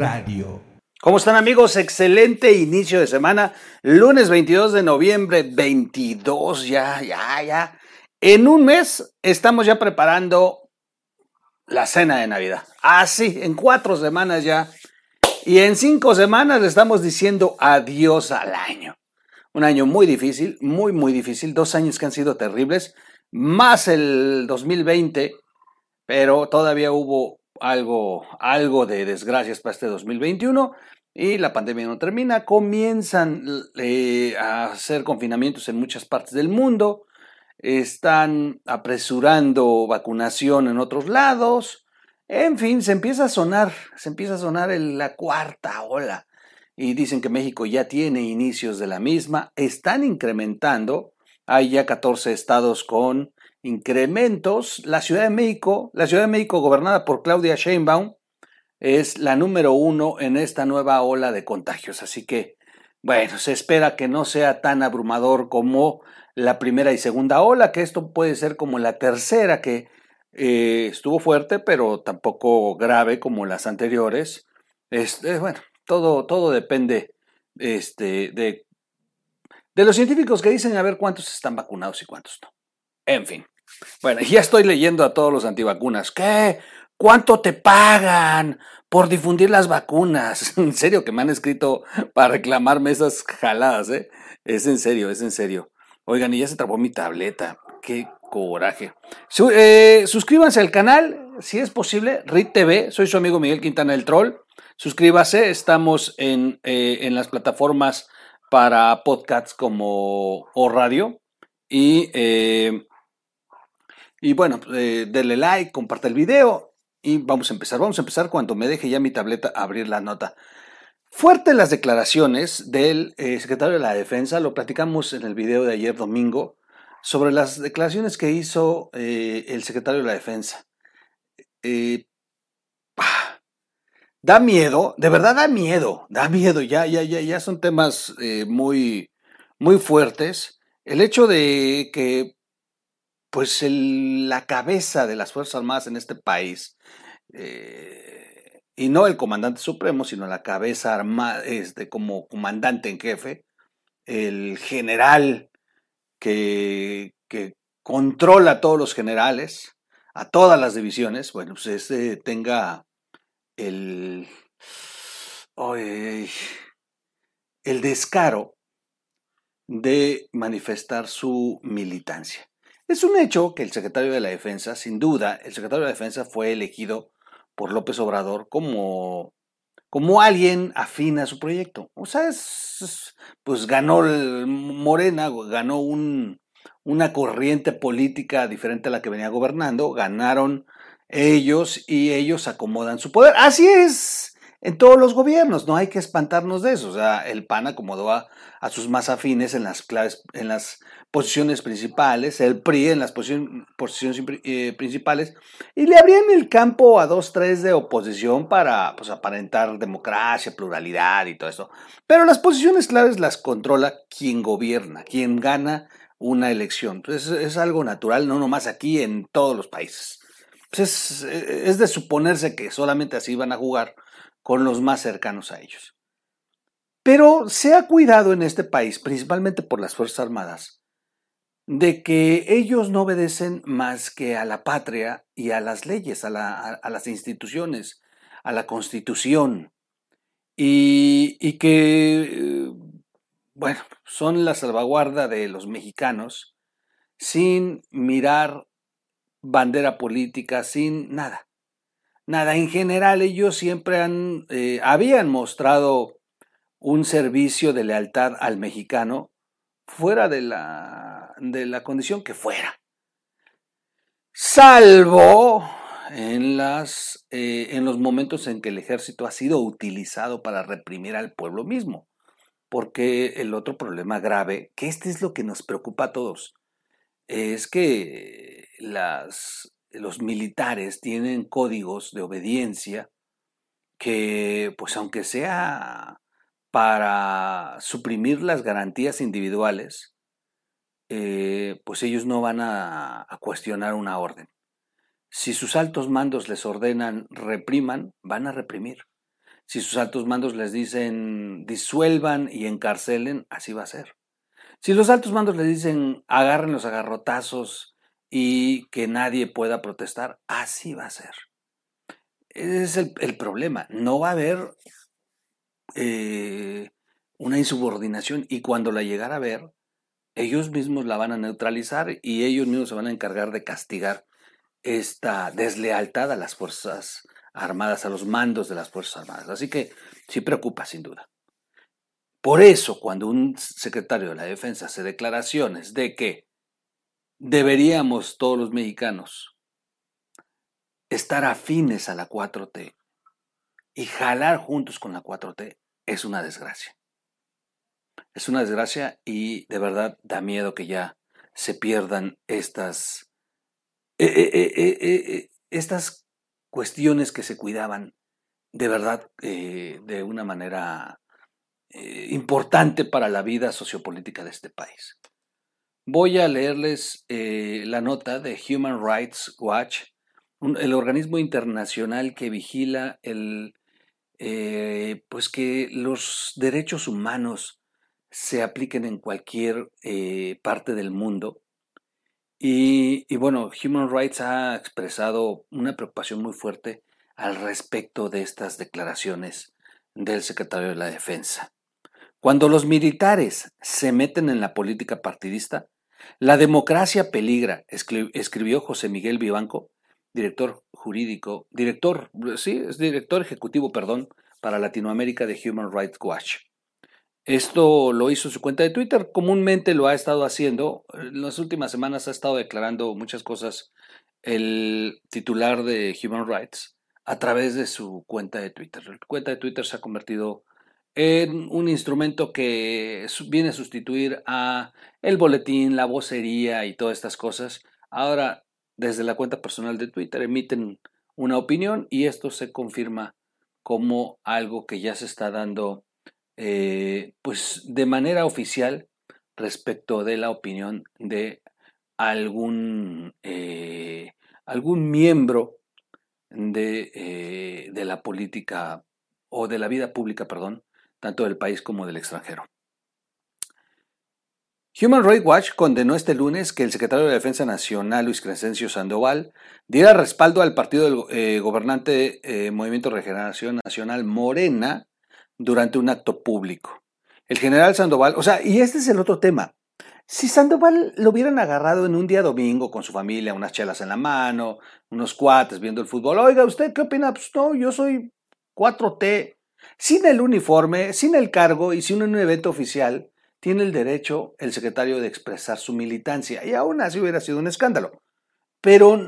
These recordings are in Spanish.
Radio. ¿Cómo están amigos? Excelente inicio de semana. Lunes 22 de noviembre, 22 ya, ya, ya. En un mes estamos ya preparando la cena de Navidad. Así, en cuatro semanas ya. Y en cinco semanas le estamos diciendo adiós al año. Un año muy difícil, muy, muy difícil. Dos años que han sido terribles, más el 2020, pero todavía hubo algo, algo de desgracias para este 2021 y la pandemia no termina. Comienzan eh, a hacer confinamientos en muchas partes del mundo. Están apresurando vacunación en otros lados. En fin, se empieza a sonar, se empieza a sonar la cuarta ola. Y dicen que México ya tiene inicios de la misma. Están incrementando. Hay ya 14 estados con incrementos. La Ciudad de México, la Ciudad de México gobernada por Claudia Sheinbaum, es la número uno en esta nueva ola de contagios. Así que, bueno, se espera que no sea tan abrumador como la primera y segunda ola, que esto puede ser como la tercera, que eh, estuvo fuerte, pero tampoco grave como las anteriores. Es, bueno, todo, todo depende este, de, de los científicos que dicen a ver cuántos están vacunados y cuántos no. En fin. Bueno, ya estoy leyendo a todos los antivacunas. ¿Qué? ¿Cuánto te pagan por difundir las vacunas? En serio que me han escrito para reclamarme esas jaladas, ¿eh? Es en serio, es en serio. Oigan, y ya se trabó mi tableta. Qué coraje. Eh, suscríbanse al canal, si es posible, RIT TV. Soy su amigo Miguel Quintana el Troll. Suscríbase, estamos en, eh, en las plataformas para podcasts como o radio. Y eh, y bueno, eh, denle like, comparte el video y vamos a empezar. Vamos a empezar cuando me deje ya mi tableta abrir la nota. Fuerte las declaraciones del eh, secretario de la Defensa, lo platicamos en el video de ayer domingo, sobre las declaraciones que hizo eh, el secretario de la Defensa. da miedo, de verdad da miedo, da miedo, ya, ya, ya, ya son temas muy, muy fuertes. El hecho de que pues la cabeza de las Fuerzas Armadas en este país, eh, y no el comandante supremo, sino la cabeza armada, este, como comandante en jefe, el general que, controla a todos los generales, a todas las divisiones, bueno, pues tenga el, el descaro de manifestar su militancia. Es un hecho que el secretario de la Defensa, sin duda, el secretario de la Defensa fue elegido por López Obrador como, como alguien afín a su proyecto. O sea, pues ganó Morena, ganó un, una corriente política diferente a la que venía gobernando, ganaron ellos y ellos acomodan su poder. Así es en todos los gobiernos, no hay que espantarnos de eso. O sea, el PAN acomodó a, sus más afines en las claves, en las posiciones principales, el PRI en las posiciones eh, principales, y le abrían el campo a dos, tres de oposición para pues, aparentar democracia, pluralidad y todo eso. Pero las posiciones claves las controla quien gobierna, quien gana una elección. Entonces es, algo natural, no nomás aquí, en todos los países. Pues, es de suponerse que solamente así van a jugar con los más cercanos a ellos. Pero se ha cuidado en este país, principalmente por las Fuerzas Armadas, de que ellos no obedecen más que a la patria y a las leyes, a, las instituciones, a la constitución, y, que, bueno, son la salvaguarda de los mexicanos sin mirar bandera política, sin nada. Nada, en general ellos siempre han, eh, habían mostrado un servicio de lealtad al mexicano fuera de la, de la condición que fuera. Salvo en, las, eh, en los momentos en que el ejército ha sido utilizado para reprimir al pueblo mismo. Porque el otro problema grave, que este es lo que nos preocupa a todos, es que las, los militares tienen códigos de obediencia que, pues aunque sea para suprimir las garantías individuales, eh, pues ellos no van a, a cuestionar una orden. Si sus altos mandos les ordenan repriman, van a reprimir. Si sus altos mandos les dicen disuelvan y encarcelen, así va a ser. Si los altos mandos les dicen agarren los agarrotazos y que nadie pueda protestar, así va a ser. Ese es el, problema. No va a haber eh, una insubordinación y cuando la llegara a ver, ellos mismos la van a neutralizar y ellos mismos se van a encargar de castigar esta deslealtad a las Fuerzas Armadas, a los mandos de las Fuerzas Armadas. Así que sí preocupa, sin duda. Por eso, cuando un secretario de la Defensa hace declaraciones de que deberíamos todos los mexicanos estar afines a la 4T y jalar juntos con la 4T, es una desgracia. Es una desgracia y de verdad da miedo que ya se pierdan estas eh, eh, eh, estas cuestiones que se cuidaban de verdad de una manera importante para la vida sociopolítica de este país. Voy a leerles la nota de Human Rights Watch, el organismo internacional que vigila el, pues que los derechos humanos se apliquen en cualquier parte del mundo y, bueno, Human Rights ha expresado una preocupación muy fuerte al respecto de estas declaraciones del secretario de la Defensa. Cuando los militares se meten en la política partidista, la democracia peligra, escribió José Miguel Vivanco, director jurídico, director, sí, es director ejecutivo, perdón, para Latinoamérica de Human Rights Watch. Esto lo hizo su cuenta de Twitter, comúnmente lo ha estado haciendo. En las últimas semanas ha estado declarando muchas cosas el titular de Human Rights a través de su cuenta de Twitter. La cuenta de Twitter se ha convertido en un instrumento que viene a sustituir a el boletín, la vocería y todas estas cosas. Ahora, desde la cuenta personal de Twitter emiten una opinión y esto se confirma como algo que ya se está dando eh, pues de manera oficial respecto de la opinión de algún, eh, algún miembro de, eh, de, la política o de la vida pública, perdón, tanto del país como del extranjero. Human Rights Watch condenó este lunes que el secretario de Defensa Nacional, Luis Crescencio Sandoval, diera respaldo al partido del gobernante Movimiento de Regeneración Nacional Morena durante un acto público. El general Sandoval, o sea, y este es el otro tema. Si Sandoval lo hubieran agarrado en un día domingo con su familia, unas chelas en la mano, unos cuates viendo el fútbol, oiga, ¿usted qué opina? Pues no, yo soy 4T. Sin el uniforme, sin el cargo y sin un evento oficial, tiene el derecho el secretario de expresar su militancia y aún así hubiera sido un escándalo. Pero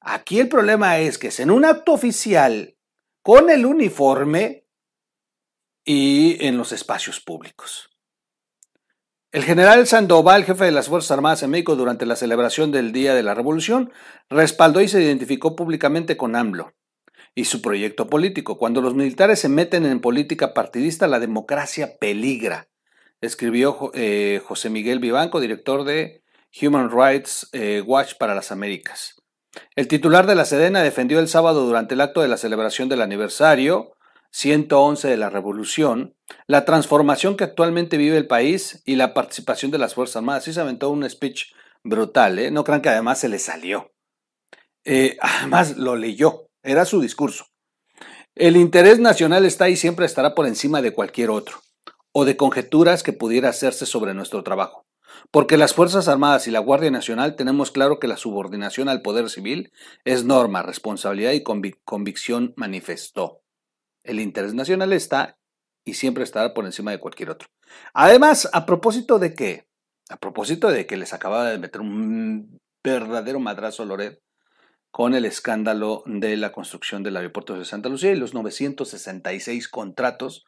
aquí el problema es que es en un acto oficial con el uniforme y en los espacios públicos. El general Sandoval, jefe de las Fuerzas Armadas en México durante la celebración del Día de la Revolución, respaldó y se identificó públicamente con AMLO y su proyecto político. Cuando los militares se meten en política partidista, la democracia peligra, escribió eh, José Miguel Vivanco, director de Human Rights eh, Watch para las Américas. El titular de la Sedena defendió el sábado durante el acto de la celebración del aniversario 111 de la Revolución, la transformación que actualmente vive el país y la participación de las Fuerzas Armadas. Sí se aventó un speech brutal, ¿eh? no crean que además se le salió. Eh, además lo leyó, era su discurso. El interés nacional está y siempre estará por encima de cualquier otro, o de conjeturas que pudiera hacerse sobre nuestro trabajo. Porque las Fuerzas Armadas y la Guardia Nacional tenemos claro que la subordinación al poder civil es norma, responsabilidad y convicción manifestó. El interés nacional está y siempre estará por encima de cualquier otro. Además, a propósito de que, a propósito de que les acababa de meter un verdadero madrazo Loret con el escándalo de la construcción del aeropuerto de Santa Lucía y los 966 contratos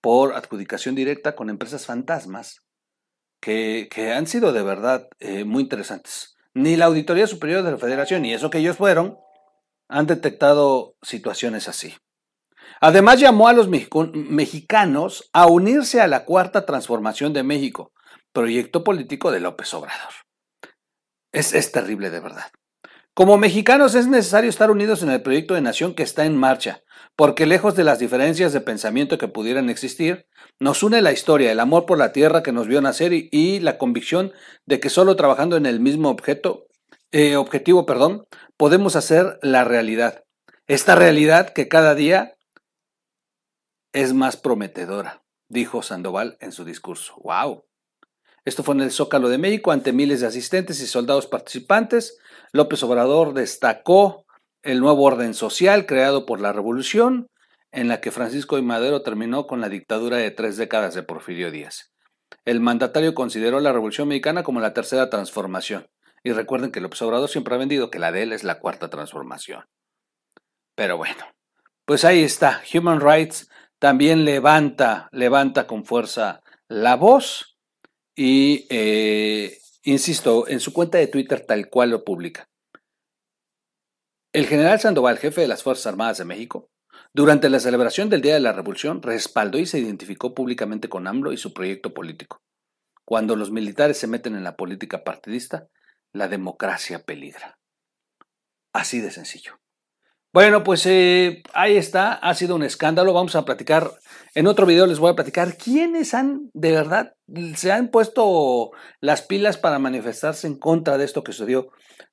por adjudicación directa con empresas fantasmas que, han sido de verdad eh, muy interesantes. Ni la Auditoría Superior de la Federación, ni eso que ellos fueron, han detectado situaciones así. Además llamó a los mexicanos a unirse a la Cuarta Transformación de México, proyecto político de López Obrador. Es, terrible de verdad. Como mexicanos es necesario estar unidos en el proyecto de nación que está en marcha, porque lejos de las diferencias de pensamiento que pudieran existir, nos une la historia, el amor por la tierra que nos vio nacer y, la convicción de que solo trabajando en el mismo objeto, eh, objetivo, perdón, podemos hacer la realidad. Esta realidad que cada día es más prometedora, dijo Sandoval en su discurso. ¡Wow! Esto fue en el Zócalo de México ante miles de asistentes y soldados participantes. López Obrador destacó el nuevo orden social creado por la revolución, en la que Francisco y Madero terminó con la dictadura de tres décadas de Porfirio Díaz. El mandatario consideró la Revolución Mexicana como la tercera transformación. Y recuerden que López Obrador siempre ha vendido que la de él es la cuarta transformación. Pero bueno, pues ahí está. Human Rights también levanta, levanta con fuerza la voz y, eh, insisto, en su cuenta de Twitter tal cual lo publica. El general Sandoval, jefe de las Fuerzas Armadas de México, durante la celebración del Día de la Revolución, respaldó y se identificó públicamente con AMLO y su proyecto político. Cuando los militares se meten en la política partidista, la democracia peligra. Así de sencillo. Bueno, pues eh, ahí está, ha sido un escándalo. Vamos a platicar, en otro video les voy a platicar quiénes han, de verdad, se han puesto las pilas para manifestarse en contra de esto que sucedió.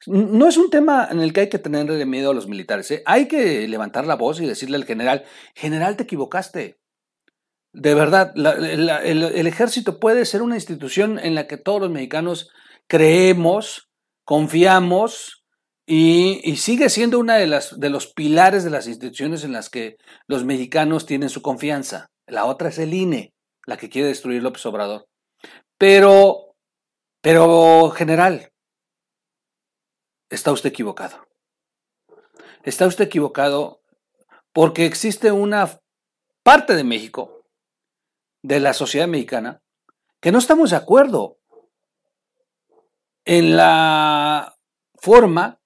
No es un tema en el que hay que tener miedo a los militares, ¿eh? hay que levantar la voz y decirle al general, general, te equivocaste. De verdad, el ejército puede ser una institución en la que todos los mexicanos creemos, confiamos, y, sigue siendo una de, las, de los pilares de las instituciones en las que los mexicanos tienen su confianza. La otra es el INE, la que quiere destruir López Obrador. Pero, pero, general, está usted equivocado. Está usted equivocado porque existe una parte de México, de la sociedad mexicana, que no estamos de acuerdo en la forma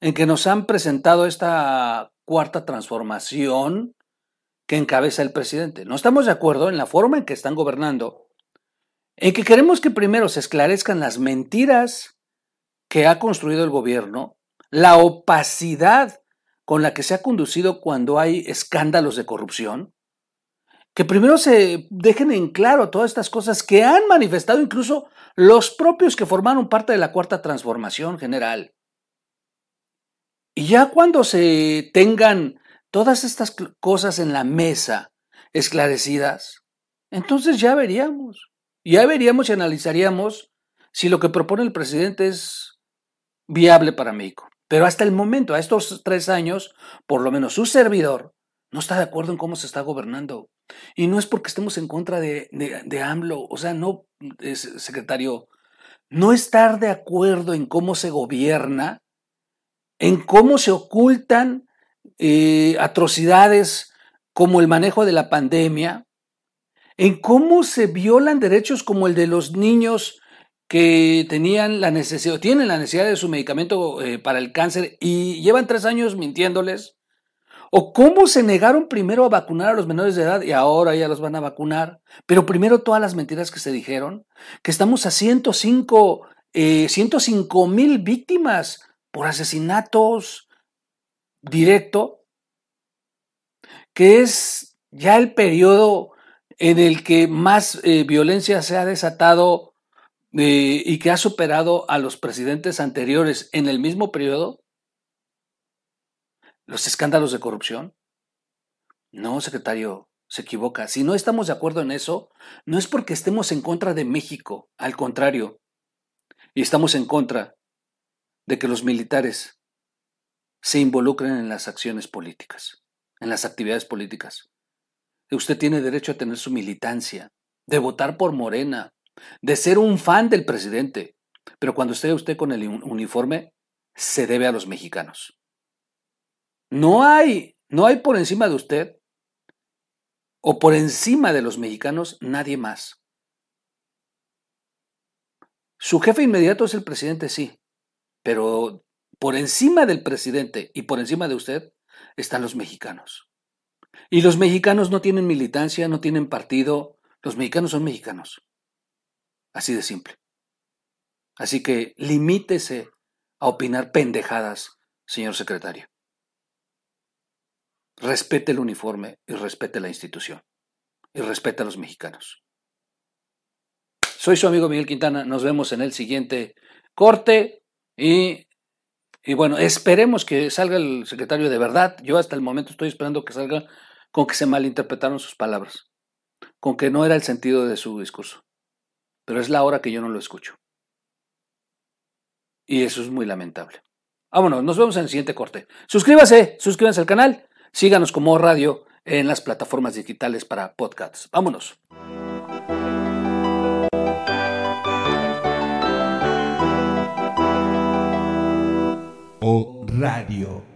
en que nos han presentado esta cuarta transformación que encabeza el presidente. No estamos de acuerdo en la forma en que están gobernando, en que queremos que primero se esclarezcan las mentiras que ha construido el gobierno, la opacidad con la que se ha conducido cuando hay escándalos de corrupción, que primero se dejen en claro todas estas cosas que han manifestado incluso los propios que formaron parte de la cuarta transformación general. Y ya cuando se tengan todas estas cosas en la mesa esclarecidas, entonces ya veríamos, ya veríamos y analizaríamos si lo que propone el presidente es viable para México. Pero hasta el momento, a estos tres años, por lo menos su servidor no está de acuerdo en cómo se está gobernando. Y no es porque estemos en contra de, de, AMLO, o sea, no, secretario, no estar de acuerdo en cómo se gobierna en cómo se ocultan eh, atrocidades como el manejo de la pandemia, en cómo se violan derechos como el de los niños que tenían la necesidad, tienen la necesidad de su medicamento eh, para el cáncer y llevan tres años mintiéndoles, o cómo se negaron primero a vacunar a los menores de edad y ahora ya los van a vacunar, pero primero todas las mentiras que se dijeron, que estamos a 105, eh, 105 mil víctimas por asesinatos directo, que es ya el periodo en el que más eh, violencia se ha desatado eh, y que ha superado a los presidentes anteriores en el mismo periodo? ¿Los escándalos de corrupción? No, secretario, se equivoca. Si no estamos de acuerdo en eso, no es porque estemos en contra de México, al contrario, y estamos en contra de que los militares se involucren en las acciones políticas, en las actividades políticas. Usted tiene derecho a tener su militancia, de votar por Morena, de ser un fan del presidente, pero cuando esté usted con el uniforme, se debe a los mexicanos. No hay, no hay por encima de usted o por encima de los mexicanos nadie más. Su jefe inmediato es el presidente, sí, pero por encima del presidente y por encima de usted están los mexicanos. Y los mexicanos no tienen militancia, no tienen partido, los mexicanos son mexicanos. Así de simple. Así que limítese a opinar pendejadas, señor secretario. Respete el uniforme y respete la institución. Y respete a los mexicanos. Soy su amigo Miguel Quintana. Nos vemos en el siguiente corte. Y, y bueno, esperemos que salga el secretario de verdad. Yo hasta el momento estoy esperando que salga con que se malinterpretaron sus palabras. Con que no era el sentido de su discurso. Pero es la hora que yo no lo escucho. Y eso es muy lamentable. Vámonos, nos vemos en el siguiente corte. Suscríbase, suscríbanse al canal, síganos como radio en las plataformas digitales para podcasts. Vámonos. Radio.